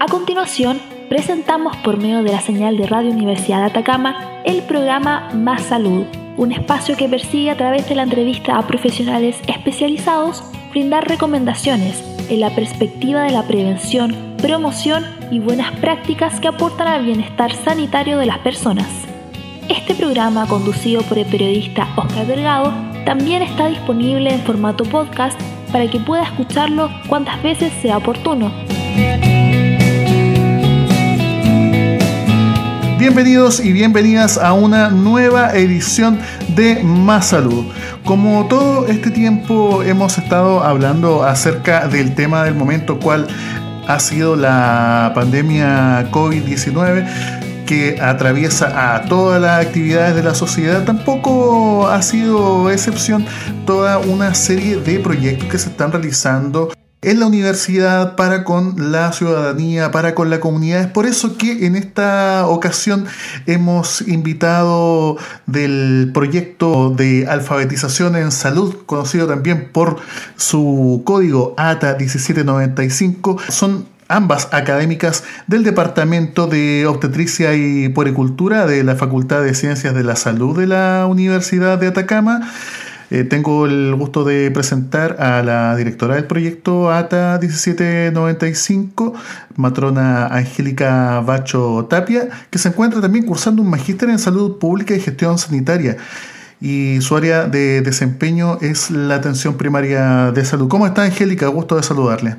A continuación, presentamos por medio de la señal de Radio Universidad de Atacama el programa Más Salud, un espacio que persigue a través de la entrevista a profesionales especializados brindar recomendaciones en la perspectiva de la prevención, promoción y buenas prácticas que aportan al bienestar sanitario de las personas. Este programa, conducido por el periodista Oscar Delgado, también está disponible en formato podcast para que pueda escucharlo cuantas veces sea oportuno. Bienvenidos y bienvenidas a una nueva edición de Más Salud. Como todo este tiempo hemos estado hablando acerca del tema del momento, cual ha sido la pandemia COVID-19 que atraviesa a todas las actividades de la sociedad, tampoco ha sido excepción toda una serie de proyectos que se están realizando en la universidad, para con la ciudadanía, para con la comunidad. Es por eso que en esta ocasión hemos invitado del proyecto de alfabetización en salud, conocido también por su código ATA 1795. Son ambas académicas del Departamento de Obstetricia y Puericultura de la Facultad de Ciencias de la Salud de la Universidad de Atacama. Eh, tengo el gusto de presentar a la directora del proyecto ATA 1795, matrona Angélica Bacho Tapia, que se encuentra también cursando un magíster en salud pública y gestión sanitaria. Y su área de desempeño es la atención primaria de salud. ¿Cómo está Angélica? Gusto de saludarle.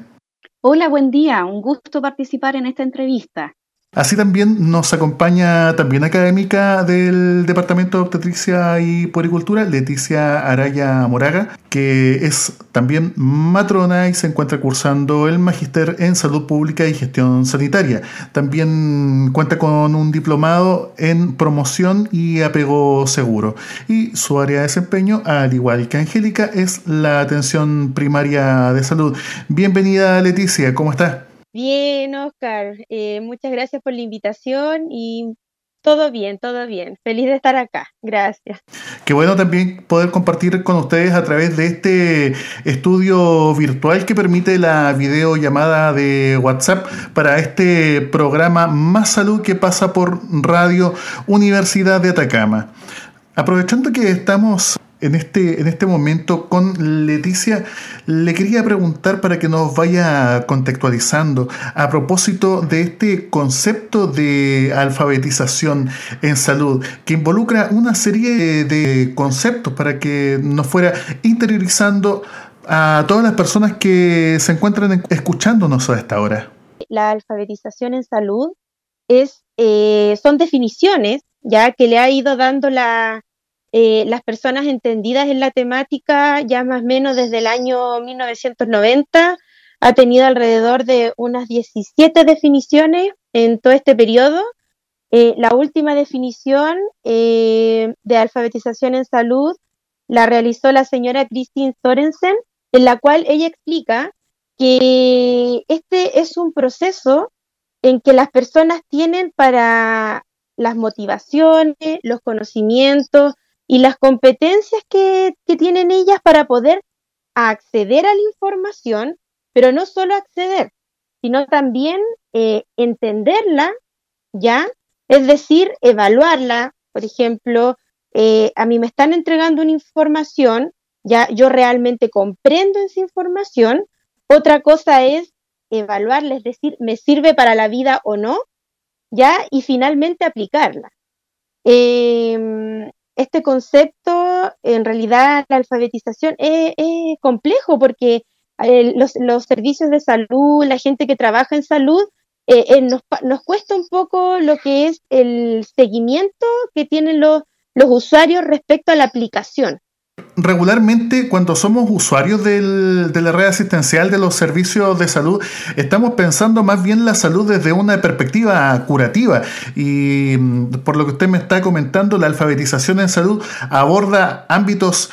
Hola, buen día. Un gusto participar en esta entrevista. Así también nos acompaña también académica del Departamento de Obstetricia y Puericultura, Leticia Araya Moraga, que es también matrona y se encuentra cursando el Magíster en Salud Pública y Gestión Sanitaria. También cuenta con un diplomado en promoción y apego seguro. Y su área de desempeño, al igual que Angélica, es la atención primaria de salud. Bienvenida Leticia, ¿cómo estás? Bien, Oscar, eh, muchas gracias por la invitación y todo bien, todo bien. Feliz de estar acá. Gracias. Qué bueno también poder compartir con ustedes a través de este estudio virtual que permite la videollamada de WhatsApp para este programa Más Salud que pasa por Radio Universidad de Atacama. Aprovechando que estamos en este, en este momento con Leticia. Le quería preguntar para que nos vaya contextualizando a propósito de este concepto de alfabetización en salud que involucra una serie de conceptos para que nos fuera interiorizando a todas las personas que se encuentran escuchándonos a esta hora. La alfabetización en salud es, eh, son definiciones ya que le ha ido dando la, eh, las personas entendidas en la temática ya más o menos desde el año 1990 ha tenido alrededor de unas 17 definiciones en todo este periodo. Eh, la última definición eh, de alfabetización en salud la realizó la señora Christine Sorensen, en la cual ella explica que este es un proceso en que las personas tienen para las motivaciones, los conocimientos, y las competencias que, tienen ellas para poder acceder a la información, pero no solo acceder, sino también eh, entenderla, ¿ya? Es decir, evaluarla. Por ejemplo, eh, a mí me están entregando una información, ya yo realmente comprendo esa información. Otra cosa es evaluarla, es decir, me sirve para la vida o no, ¿ya? Y finalmente aplicarla. Eh, este concepto, en realidad la alfabetización es, complejo porque eh, los, servicios de salud, la gente que trabaja en salud, eh, eh, nos, nos, cuesta un poco lo que es el seguimiento que tienen los, los usuarios respecto a la aplicación regularmente cuando somos usuarios de la red asistencial de los servicios de salud, estamos pensando más bien la salud desde una perspectiva curativa. Y mm, por lo que usted me está comentando, la alfabetización en salud aborda ámbitos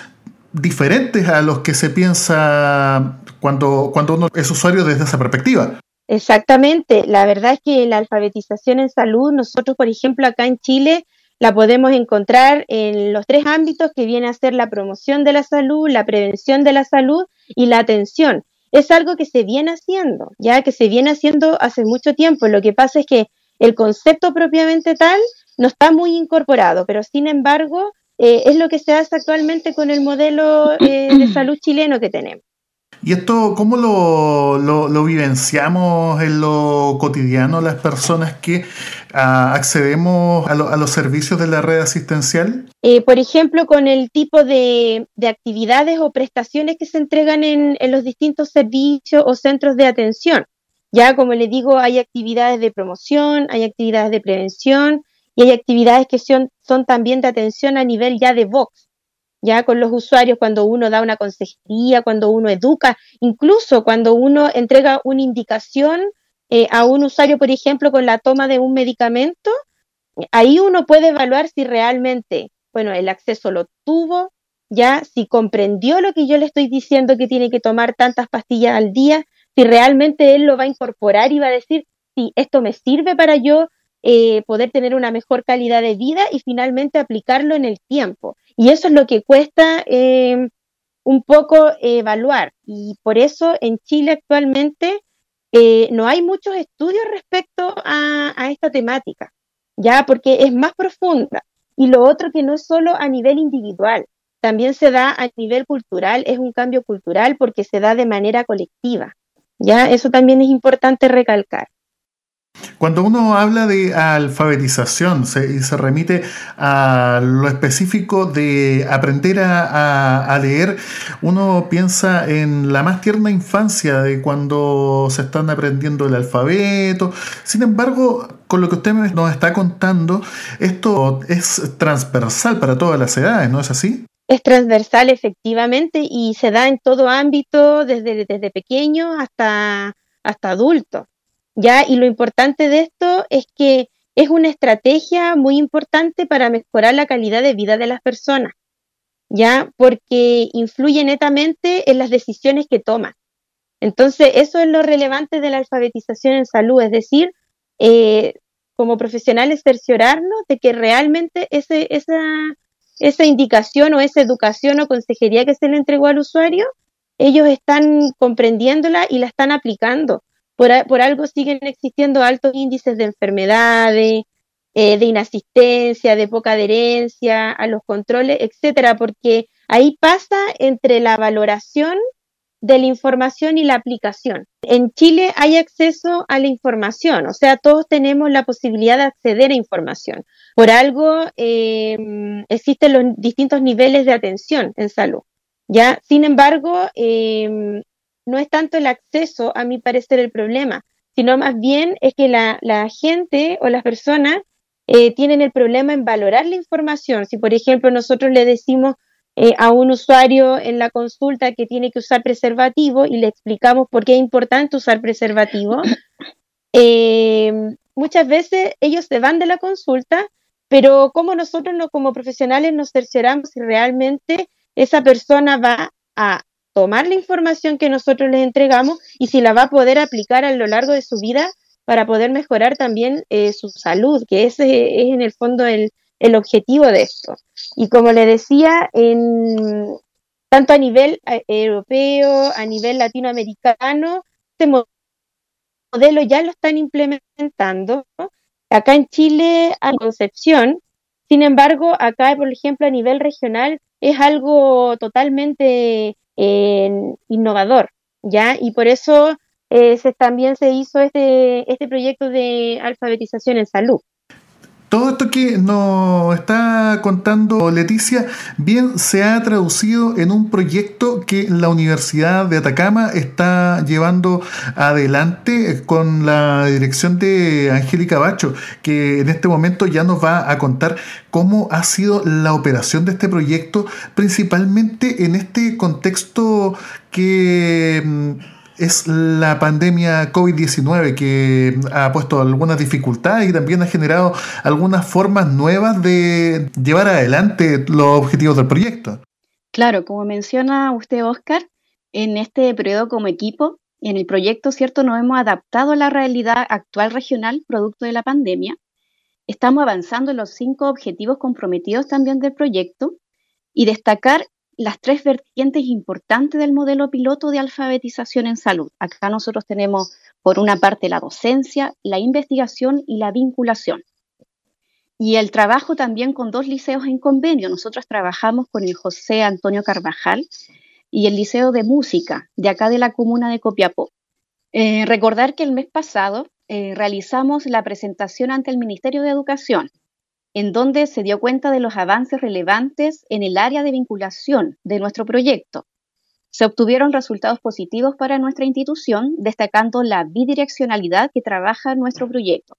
diferentes a los que se piensa cuando, cuando uno es usuario desde esa perspectiva. Exactamente, la verdad es que la alfabetización en salud, nosotros por ejemplo acá en Chile, la podemos encontrar en los tres ámbitos que viene a ser la promoción de la salud, la prevención de la salud y la atención. es algo que se viene haciendo, ya que se viene haciendo hace mucho tiempo. Lo que pasa es que el concepto propiamente tal no está muy incorporado, pero sin embargo eh, es lo que se hace actualmente con el modelo eh, de salud chileno que tenemos. ¿Y esto cómo lo, lo, vivenciamos en lo cotidiano las personas que ah, accedemos a, los servicios de la red asistencial? Eh, por ejemplo, con el tipo de, actividades o prestaciones que se entregan en, los distintos servicios o centros de atención. Ya, como les digo, hay actividades de promoción, hay actividades de prevención y hay actividades que son, son también de atención a nivel ya de Vox ya con los usuarios cuando uno da una consejería, cuando uno educa, incluso cuando uno entrega una indicación eh, a un usuario, por ejemplo, con la toma de un medicamento, ahí uno puede evaluar si realmente, bueno, el acceso lo tuvo, ya si comprendió lo que yo le estoy diciendo que tiene que tomar tantas pastillas al día, si realmente él lo va a incorporar y va a decir, si esto me sirve para yo eh, poder tener una mejor calidad de vida y finalmente aplicarlo en el tiempo. Y eso es lo que cuesta eh, un poco evaluar. Y por eso en Chile actualmente eh, no hay muchos estudios respecto a, esta temática, ya porque es más profunda. Y lo otro que no es solo a nivel individual, también se da a nivel cultural, es un cambio cultural porque se da de manera colectiva. Ya, eso también es importante recalcar. Cuando uno habla de alfabetización y se remite a lo específico de aprender a, leer, uno piensa en la más tierna infancia de cuando se están aprendiendo el alfabeto. Sin embargo, con lo que usted nos está contando, esto es transversal para todas las edades, ¿no es así? Es transversal efectivamente y se da en todo ámbito, desde, desde pequeño hasta, hasta adulto. ¿Ya? Y lo importante de esto es que es una estrategia muy importante para mejorar la calidad de vida de las personas, ¿ya? Porque influye netamente en las decisiones que toman. Entonces, eso es lo relevante de la alfabetización en salud, es decir, eh, como profesionales cerciorarnos de que realmente esa, esa indicación o esa educación o consejería que se le entregó al usuario, ellos están comprendiéndola y la están aplicando por, algo siguen existiendo altos índices de enfermedades, eh, de inasistencia, de poca adherencia a los controles, etcétera, porque ahí pasa entre la valoración de la información y la aplicación. En Chile hay acceso a la información, o sea, todos tenemos la posibilidad de acceder a información. Por algo eh, existen los distintos niveles de atención en salud. Ya, sin embargo, eh, no es tanto el acceso, a mi parecer, el problema, sino más bien es que la, gente o las personas eh, tienen el problema en valorar la información. Si, por ejemplo, nosotros le decimos eh, a un usuario en la consulta que tiene que usar preservativo y le explicamos por qué es importante usar preservativo, eh, muchas veces ellos se van de la consulta, pero como nosotros no, como profesionales nos cercioramos si realmente esa persona va a tomar la información que nosotros les entregamos y si la va a poder aplicar a lo largo de su vida para poder mejorar también eh, su salud, que ese es en el fondo el, objetivo de esto. Y como le decía, en, tanto a nivel eh, europeo, a nivel latinoamericano, este modelo ya lo están implementando. Acá en Chile, a Concepción, sin embargo, acá, por ejemplo, a nivel regional, es algo totalmente innovador, ¿ya? Y por eso eh, también se hizo este, este proyecto de alfabetización en salud. Todo esto que nos está contando Leticia bien se ha traducido en un proyecto que la Universidad de Atacama está llevando adelante con la dirección de Angélica Bacho, que en este momento ya nos va a contar cómo ha sido la operación de este proyecto, principalmente en este contexto que mm, es la pandemia COVID-19 que ha puesto algunas dificultades y también ha generado algunas formas nuevas de llevar adelante los objetivos del proyecto. Claro, como menciona usted, Oscar, en este periodo como equipo, en el proyecto, ¿cierto? Nos hemos adaptado a la realidad actual regional producto de la pandemia. Estamos avanzando en los cinco objetivos comprometidos también del proyecto y destacar las tres vertientes importantes del modelo piloto de alfabetización en salud. Acá nosotros tenemos, por una parte, la docencia, la investigación y la vinculación. Y el trabajo también con dos liceos en convenio. Nosotros trabajamos con el José Antonio Carvajal y el Liceo de Música de acá de la comuna de Copiapó. Eh, recordar que el mes pasado eh, realizamos la presentación ante el Ministerio de Educación en donde se dio cuenta de los avances relevantes en el área de vinculación de nuestro proyecto. Se obtuvieron resultados positivos para nuestra institución, destacando la bidireccionalidad que trabaja nuestro proyecto.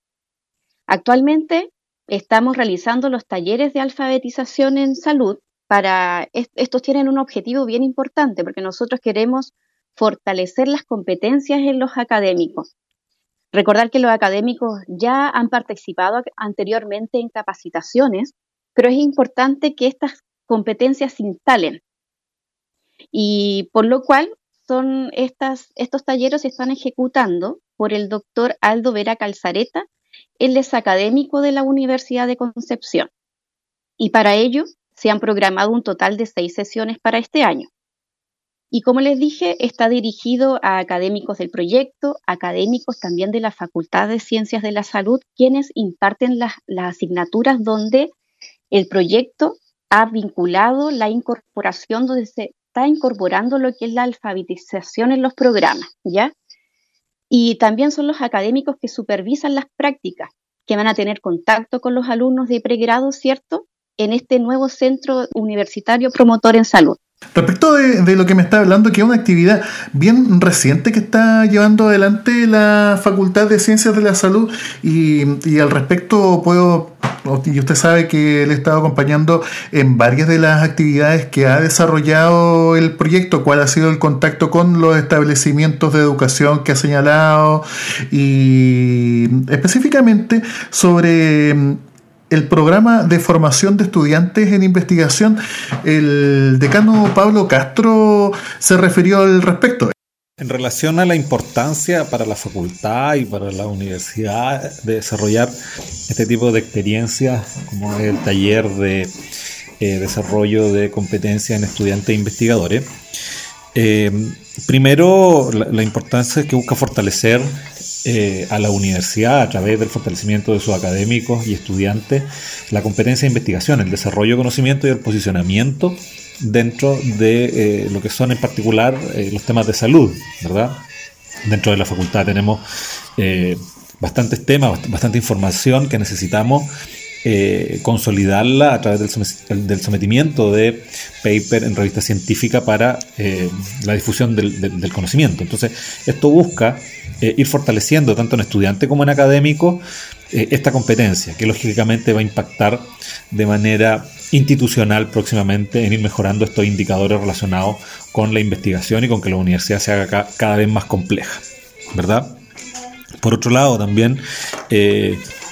Actualmente estamos realizando los talleres de alfabetización en salud. Para estos tienen un objetivo bien importante porque nosotros queremos fortalecer las competencias en los académicos, Recordar que los académicos ya han participado anteriormente en capacitaciones, pero es importante que estas competencias se instalen. Y por lo cual son estas, estos talleres se están ejecutando por el doctor Aldo Vera Calzareta. Él es académico de la Universidad de Concepción. Y para ello se han programado un total de seis sesiones para este año. Y como les dije, está dirigido a académicos del proyecto, académicos también de la Facultad de Ciencias de la Salud, quienes imparten las, asignaturas donde el proyecto ha vinculado la incorporación, donde se está incorporando lo que es la alfabetización en los programas, ¿ya? Y también son los académicos que supervisan las prácticas, que van a tener contacto con los alumnos de pregrado, ¿cierto? En este nuevo centro universitario promotor en salud. Respecto de, lo que me está hablando, que es una actividad bien reciente que está llevando adelante la Facultad de Ciencias de la Salud y, al respecto puedo, y usted sabe que le he estado acompañando en varias de las actividades que ha desarrollado el proyecto, cuál ha sido el contacto con los establecimientos de educación que ha señalado y específicamente sobre el programa de formación de estudiantes en investigación, el decano Pablo Castro se refirió al respecto. En relación a la importancia para la facultad y para la universidad de desarrollar este tipo de experiencias, como el taller de eh, desarrollo de competencias en estudiantes e investigadores, eh, primero la importancia es que busca fortalecer eh, a la universidad a través del fortalecimiento de sus académicos y estudiantes la competencia de investigación, el desarrollo de conocimiento y el posicionamiento dentro de eh, lo que son en particular eh, los temas de salud, ¿verdad? Dentro de la facultad tenemos bastantes temas, bastante información que necesitamos eh, consolidarla a través del, sometimiento de paper en revista científica para eh, la difusión del, conocimiento. Entonces, esto busca eh, ir fortaleciendo tanto en estudiante como en académico esta competencia, que lógicamente va a impactar de manera institucional próximamente en ir mejorando estos indicadores relacionados con la investigación y con que la universidad se haga cada vez más compleja, ¿verdad? Por otro lado, también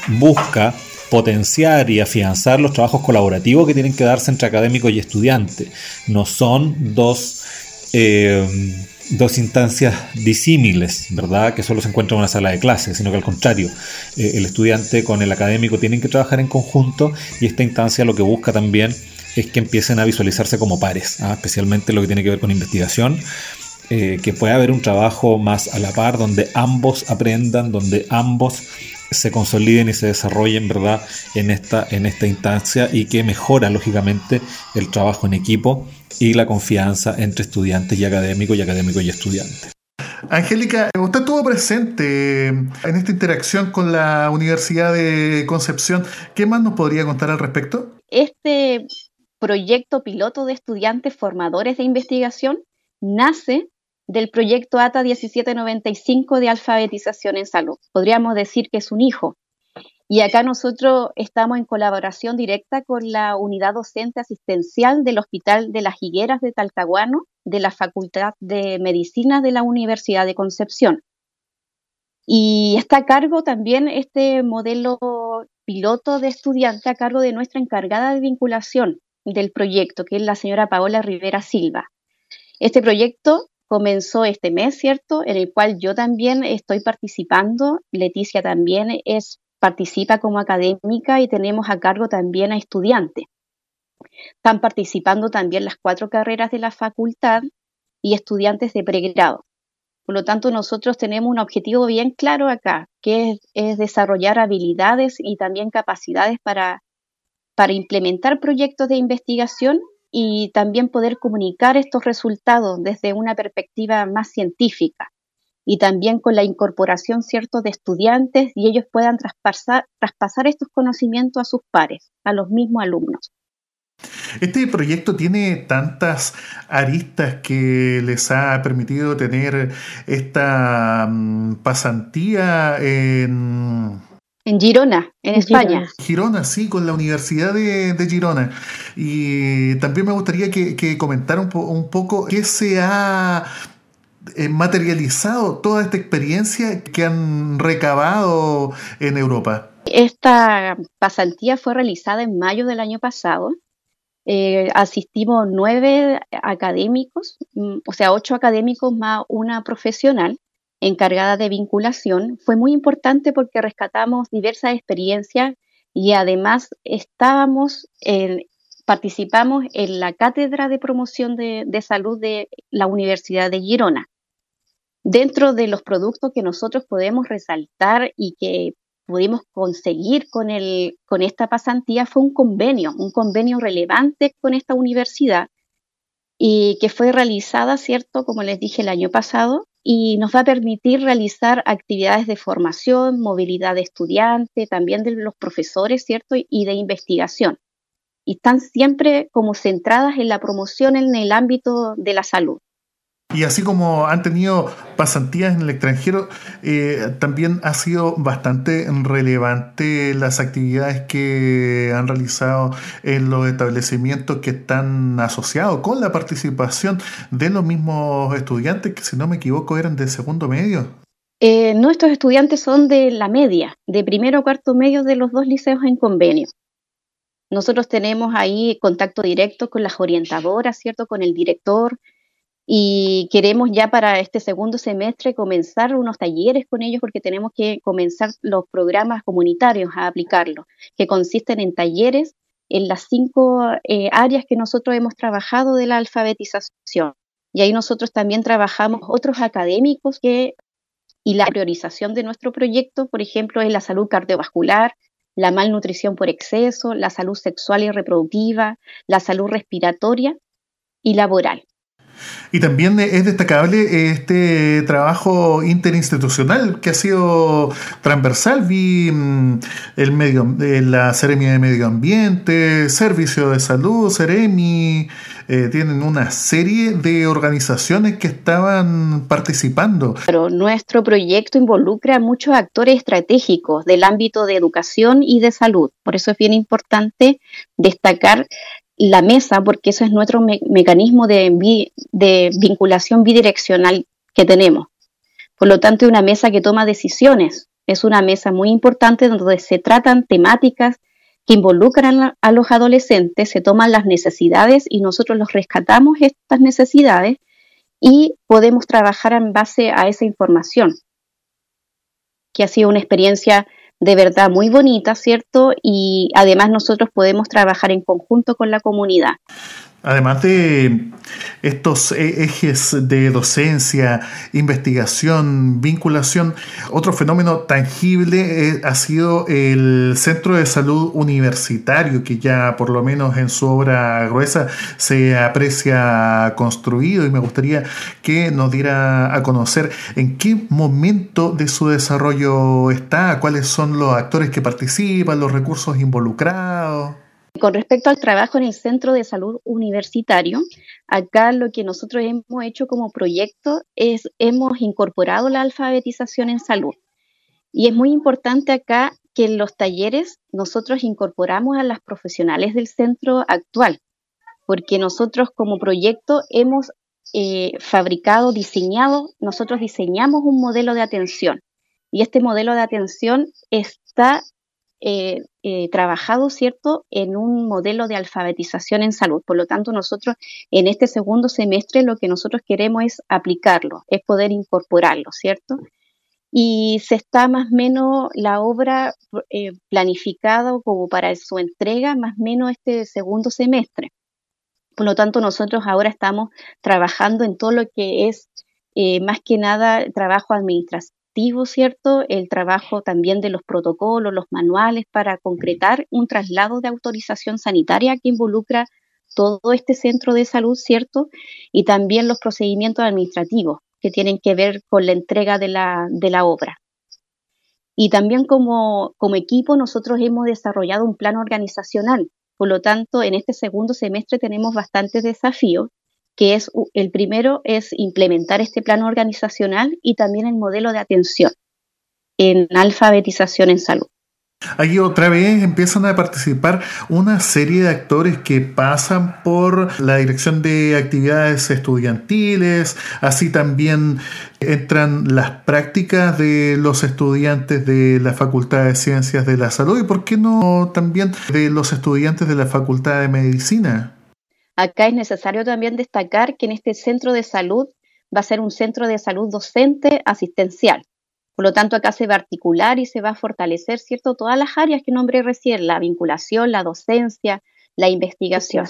busca potenciar y afianzar los trabajos colaborativos que tienen que darse entre académicos y estudiantes. No son dos, eh, dos instancias disímiles, ¿verdad? Que solo se encuentran en una sala de clases, sino que al contrario, eh, el estudiante con el académico tienen que trabajar en conjunto y esta instancia lo que busca también es que empiecen a visualizarse como pares, ¿ah? especialmente lo que tiene que ver con investigación. Eh, que pueda haber un trabajo más a la par donde ambos aprendan, donde ambos se consoliden y se desarrollen ¿verdad? En, esta, en esta instancia y que mejora lógicamente el trabajo en equipo y la confianza entre estudiantes y académicos y académicos y estudiantes. Angélica, usted estuvo presente en esta interacción con la Universidad de Concepción. ¿Qué más nos podría contar al respecto? Este proyecto piloto de estudiantes formadores de investigación nace del proyecto ATA 1795 de alfabetización en salud. Podríamos decir que es un hijo. Y acá nosotros estamos en colaboración directa con la unidad docente asistencial del Hospital de las Higueras de Talcahuano, de la Facultad de Medicina de la Universidad de Concepción. Y está a cargo también este modelo piloto de estudiante a cargo de nuestra encargada de vinculación del proyecto, que es la señora Paola Rivera Silva. Este proyecto comenzó este mes, ¿cierto? En el cual yo también estoy participando. Leticia también es, participa como académica y tenemos a cargo también a estudiantes. Están participando también las cuatro carreras de la facultad y estudiantes de pregrado. Por lo tanto, nosotros tenemos un objetivo bien claro acá, que es, desarrollar habilidades y también capacidades para, para implementar proyectos de investigación y también poder comunicar estos resultados desde una perspectiva más científica y también con la incorporación cierto de estudiantes y ellos puedan traspasar, traspasar estos conocimientos a sus pares, a los mismos alumnos. Este proyecto tiene tantas aristas que les ha permitido tener esta mm, pasantía en... En Girona, en, España. Girona. sí, con la Universidad de, Girona. Y también me gustaría que, que comentara un, un poco qué se ha eh, materializado toda esta experiencia que han recabado en Europa. Esta pasantía fue realizada en mayo del año pasado eh, asistimos nueve académicos, mm, o sea, ocho académicos más una profesional encargada de vinculación. Fue muy importante porque rescatamos diversas experiencias y además estábamos participamos en la cátedra de promoción de, salud de la Universidad de Girona. Dentro de los productos que nosotros podemos resaltar y que pudimos conseguir con, el, con esta pasantía fue un convenio, un convenio relevante con esta universidad y que fue realizada, ¿cierto? Como les dije el año pasado, y nos va a permitir realizar actividades de formación, movilidad de estudiantes, también de los profesores, ¿cierto? Y de investigación. Y están siempre como centradas en la promoción en el ámbito de la salud. Y así como han tenido pasantías en el extranjero, eh, también ha sido bastante relevante las actividades que han realizado en los establecimientos que están asociados con la participación de los mismos estudiantes, que si no me equivoco eran de segundo medio. Eh, nuestros estudiantes son de la media, de primero o cuarto medio de los dos liceos en convenio. Nosotros tenemos ahí contacto directo con las orientadoras, ¿cierto? Con el director, y queremos ya para este segundo semestre comenzar unos talleres con ellos porque tenemos que comenzar los programas comunitarios a aplicarlos, que consisten en talleres en las cinco eh, áreas que nosotros hemos trabajado de la alfabetización. Y ahí nosotros también trabajamos otros académicos que, y la priorización de nuestro proyecto, por ejemplo, es la salud cardiovascular, la malnutrición por exceso, la salud sexual y reproductiva, la salud respiratoria y laboral. Y también es destacable este trabajo interinstitucional que ha sido transversal. Vi mm, el medio, la Seremi de Medio Ambiente, Servicio de Salud, Seremi, eh, tienen una serie de organizaciones que estaban participando. Pero nuestro proyecto involucra a muchos actores estratégicos del ámbito de educación y de salud. Por eso es bien importante destacar la mesa, porque eso es nuestro mecanismo de, de vinculación bidireccional que tenemos. Por lo tanto, es una mesa que toma decisiones. Es una mesa muy importante donde se tratan temáticas que involucran a los adolescentes, se toman las necesidades y nosotros los rescatamos estas necesidades y podemos trabajar en base a esa información, que ha sido una experiencia de verdad muy bonita, ¿cierto? Y además nosotros podemos trabajar en conjunto con la comunidad. Además de estos e-, ejes de docencia, investigación, vinculación, otro fenómeno tangible eh, ha sido el Centro de Salud Universitario, que ya por lo menos en su obra gruesa se aprecia construido y me gustaría que nos diera a conocer en qué momento de su desarrollo está, cuáles son los actores que participan, los recursos involucrados. Con respecto al trabajo en el Centro de Salud Universitario, acá lo que nosotros hemos hecho como proyecto es hemos incorporado la alfabetización en salud. Y es muy importante acá que en los talleres nosotros incorporamos a las profesionales del centro actual, porque nosotros como proyecto hemos eh, fabricado, diseñado, nosotros diseñamos un modelo de atención. Y este modelo de atención está eh, eh, trabajado, ¿cierto?, en un modelo de alfabetización en salud. Por lo tanto, nosotros en este segundo semestre lo que nosotros queremos es aplicarlo, es poder incorporarlo, ¿cierto? y se está más o menos la obra eh, planificada como para su entrega más o menos este segundo semestre. Por lo tanto, nosotros ahora estamos trabajando en todo lo que es eh, más que nada trabajo administrativo, ¿cierto? El trabajo también de los protocolos, los manuales para concretar un traslado de autorización sanitaria que involucra todo este centro de salud, ¿cierto? Y también los procedimientos administrativos que tienen que ver con la entrega de la, de la obra. Y también como, como equipo nosotros hemos desarrollado un plan organizacional. Por lo tanto, en este segundo semestre tenemos bastantes desafíos que es el primero es implementar este plan organizacional y también el modelo de atención en alfabetización en salud. Aquí otra vez empiezan a participar una serie de actores que pasan por la dirección de actividades estudiantiles, así también entran las prácticas de los estudiantes de la Facultad de Ciencias de la Salud y por qué no también de los estudiantes de la Facultad de Medicina. Acá es necesario también destacar que en este centro de salud va a ser un centro de salud docente asistencial. Por lo tanto, acá se va a articular y se va a fortalecer, ¿cierto?, todas las áreas que nombré recién, la vinculación, la docencia, la investigación.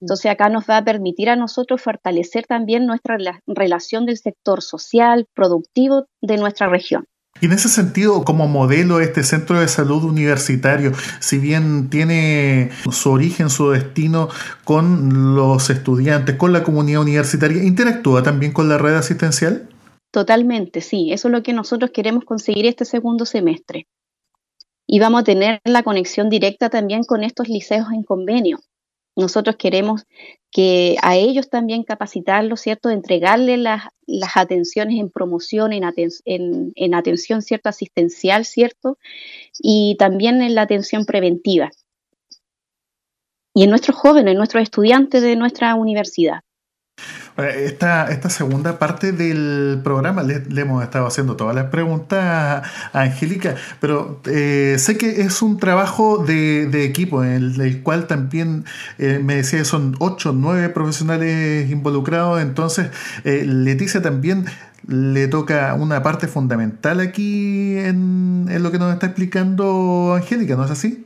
Entonces, acá nos va a permitir a nosotros fortalecer también nuestra relación del sector social, productivo de nuestra región. Y en ese sentido, como modelo, este centro de salud universitario, si bien tiene su origen, su destino con los estudiantes, con la comunidad universitaria, ¿interactúa también con la red asistencial? Totalmente, sí. Eso es lo que nosotros queremos conseguir este segundo semestre. Y vamos a tener la conexión directa también con estos liceos en convenio. Nosotros queremos que a ellos también capacitarlos, ¿cierto? Entregarles las, atenciones en promoción, en, en, atención, ¿cierto? Asistencial, ¿cierto? Y también en la atención preventiva. Y en nuestros jóvenes, en nuestros estudiantes de nuestra universidad. Esta, esta segunda parte del programa le, hemos estado haciendo todas las preguntas a Angélica, pero eh, sé que es un trabajo de, equipo en el, cual también eh, me decía que son ocho, nueve profesionales involucrados, entonces eh, Leticia también le toca una parte fundamental aquí en, en lo que nos está explicando Angélica, ¿no es así?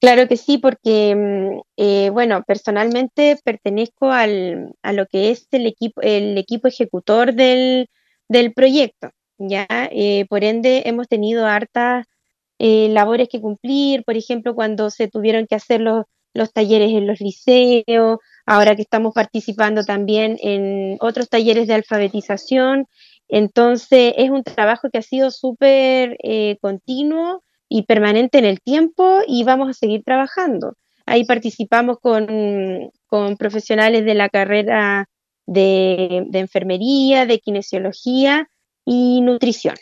Claro que sí, porque, mm, eh, bueno, personalmente pertenezco al, a lo que es el equipo, el equipo ejecutor del, del proyecto, ¿ya? Eh, por ende, hemos tenido hartas eh, labores que cumplir, por ejemplo, cuando se tuvieron que hacer los, los talleres en los liceos, ahora que estamos participando también en otros talleres de alfabetización. Entonces, es un trabajo que ha sido súper continuo y permanente en el tiempo y vamos a seguir trabajando. Ahí participamos con, profesionales de la carrera de, de enfermería, de kinesiología y nutrición.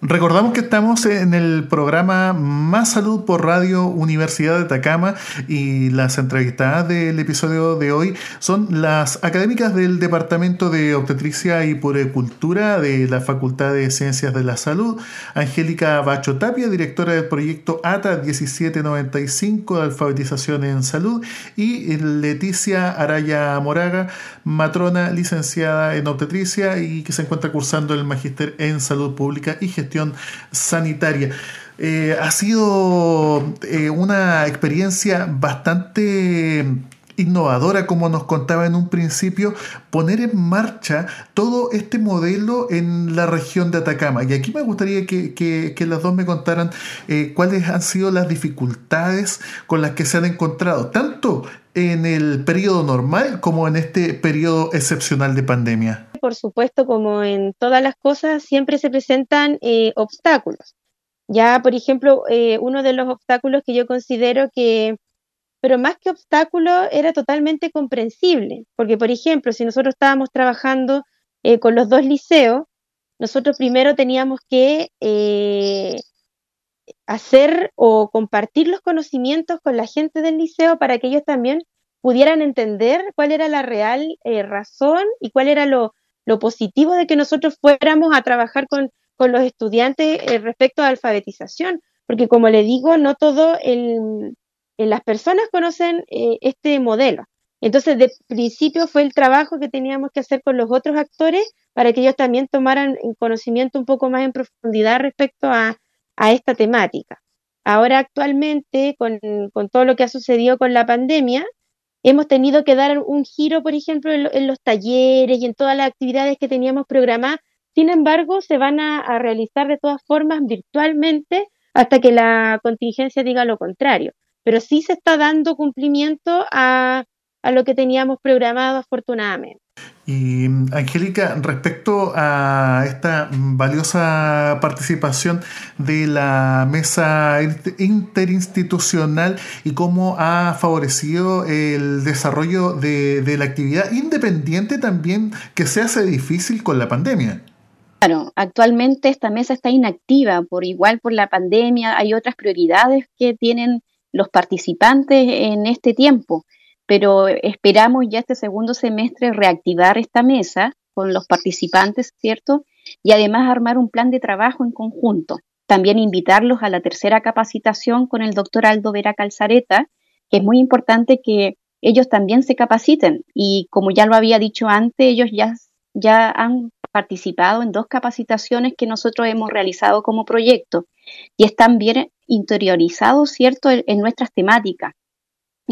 Recordamos que estamos en el programa Más Salud por Radio Universidad de Atacama y las entrevistadas del episodio de hoy son las académicas del Departamento de Obstetricia y Puericultura de la Facultad de Ciencias de la Salud, Angélica Bacho Tapia, directora del proyecto ATA 1795 de Alfabetización en Salud, y Leticia Araya Moraga, matrona licenciada en obstetricia y que se encuentra cursando el Magíster en Salud Pública y Gestión sanitaria. Eh, ha sido eh, una experiencia bastante innovadora, como nos contaba en un principio, poner en marcha todo este modelo en la región de Atacama. Y aquí me gustaría que, las dos me contaran eh, cuáles han sido las dificultades con las que se han encontrado, tanto en el periodo normal como en este periodo excepcional de pandemia por supuesto, como en todas las cosas, siempre se presentan eh, obstáculos. Ya, por ejemplo, eh, uno de los obstáculos que yo considero que, pero más que obstáculo, era totalmente comprensible, porque, por ejemplo, si nosotros estábamos trabajando eh, con los dos liceos, nosotros primero teníamos que hacer o compartir los conocimientos con la gente del liceo para que ellos también pudieran entender cuál era la real razón y cuál era lo, lo positivo de que nosotros fuéramos a trabajar con, los estudiantes eh, respecto a alfabetización, porque como le digo, no todo las personas conocen eh, este modelo. Entonces, de principio fue el trabajo que teníamos que hacer con los otros actores para que ellos también tomaran conocimiento un poco más en profundidad respecto a, esta temática. Ahora, actualmente, con, todo lo que ha sucedido con la pandemia, hemos tenido que dar un giro, por ejemplo, en, los talleres y en todas las actividades que teníamos programadas. Sin embargo, se van a realizar de todas formas virtualmente hasta que la contingencia diga lo contrario. Pero sí se está dando cumplimiento a, a lo que teníamos programado afortunadamente. Y Angélica, respecto a esta valiosa participación de la mesa interinstitucional y cómo ha favorecido el desarrollo de, de la actividad independiente también que se hace difícil con la pandemia. Claro, actualmente esta mesa está inactiva, por igual por la pandemia, hay otras prioridades que tienen los participantes en este tiempo pero esperamos ya este segundo semestre reactivar esta mesa con los participantes, ¿cierto? Y además armar un plan de trabajo en conjunto. También invitarlos a la tercera capacitación con el doctor Aldo Vera Calzareta, que es muy importante que ellos también se capaciten. Y como ya lo había dicho antes, ellos ya, ya han participado en dos capacitaciones que nosotros hemos realizado como proyecto y están bien interiorizados, ¿cierto?, en nuestras temáticas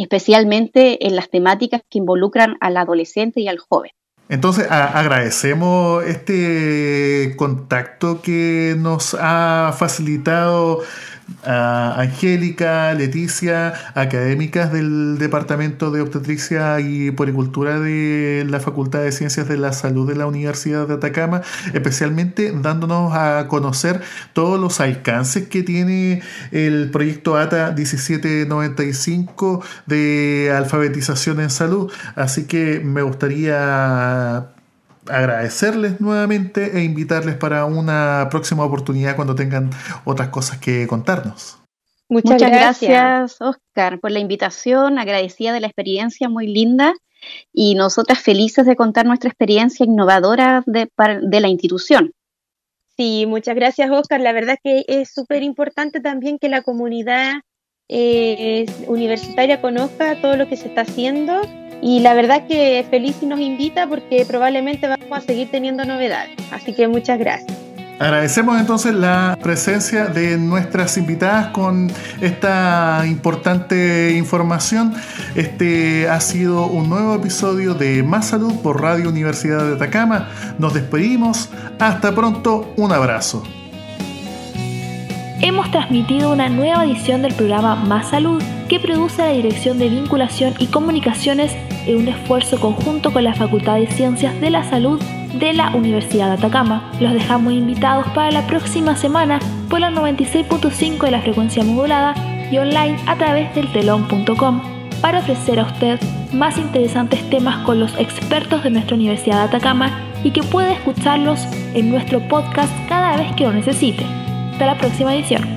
especialmente en las temáticas que involucran al adolescente y al joven. Entonces agradecemos este contacto que nos ha facilitado a Angélica, Leticia, académicas del Departamento de Obstetricia y Poricultura de la Facultad de Ciencias de la Salud de la Universidad de Atacama, especialmente dándonos a conocer todos los alcances que tiene el proyecto ATA 1795 de alfabetización en salud. Así que me gustaría agradecerles nuevamente e invitarles para una próxima oportunidad cuando tengan otras cosas que contarnos. Muchas, gracias, Oscar, por la invitación, agradecida de la experiencia muy linda y nosotras felices de contar nuestra experiencia innovadora de, de la institución. Sí, muchas gracias, Oscar. La verdad que es súper importante también que la comunidad eh, universitaria conozca todo lo que se está haciendo y la verdad que feliz si nos invita porque probablemente vamos a seguir teniendo novedades. Así que muchas gracias. Agradecemos entonces la presencia de nuestras invitadas con esta importante información. Este ha sido un nuevo episodio de Más Salud por Radio Universidad de Atacama. Nos despedimos. Hasta pronto. Un abrazo hemos transmitido una nueva edición del programa Más Salud que produce la Dirección de Vinculación y Comunicaciones en un esfuerzo conjunto con la Facultad de Ciencias de la Salud de la Universidad de Atacama. Los dejamos invitados para la próxima semana por la 96.5 de la frecuencia modulada y online a través del telón.com para ofrecer a usted más interesantes temas con los expertos de nuestra Universidad de Atacama y que pueda escucharlos en nuestro podcast cada vez que lo necesite. Hasta la próxima edición.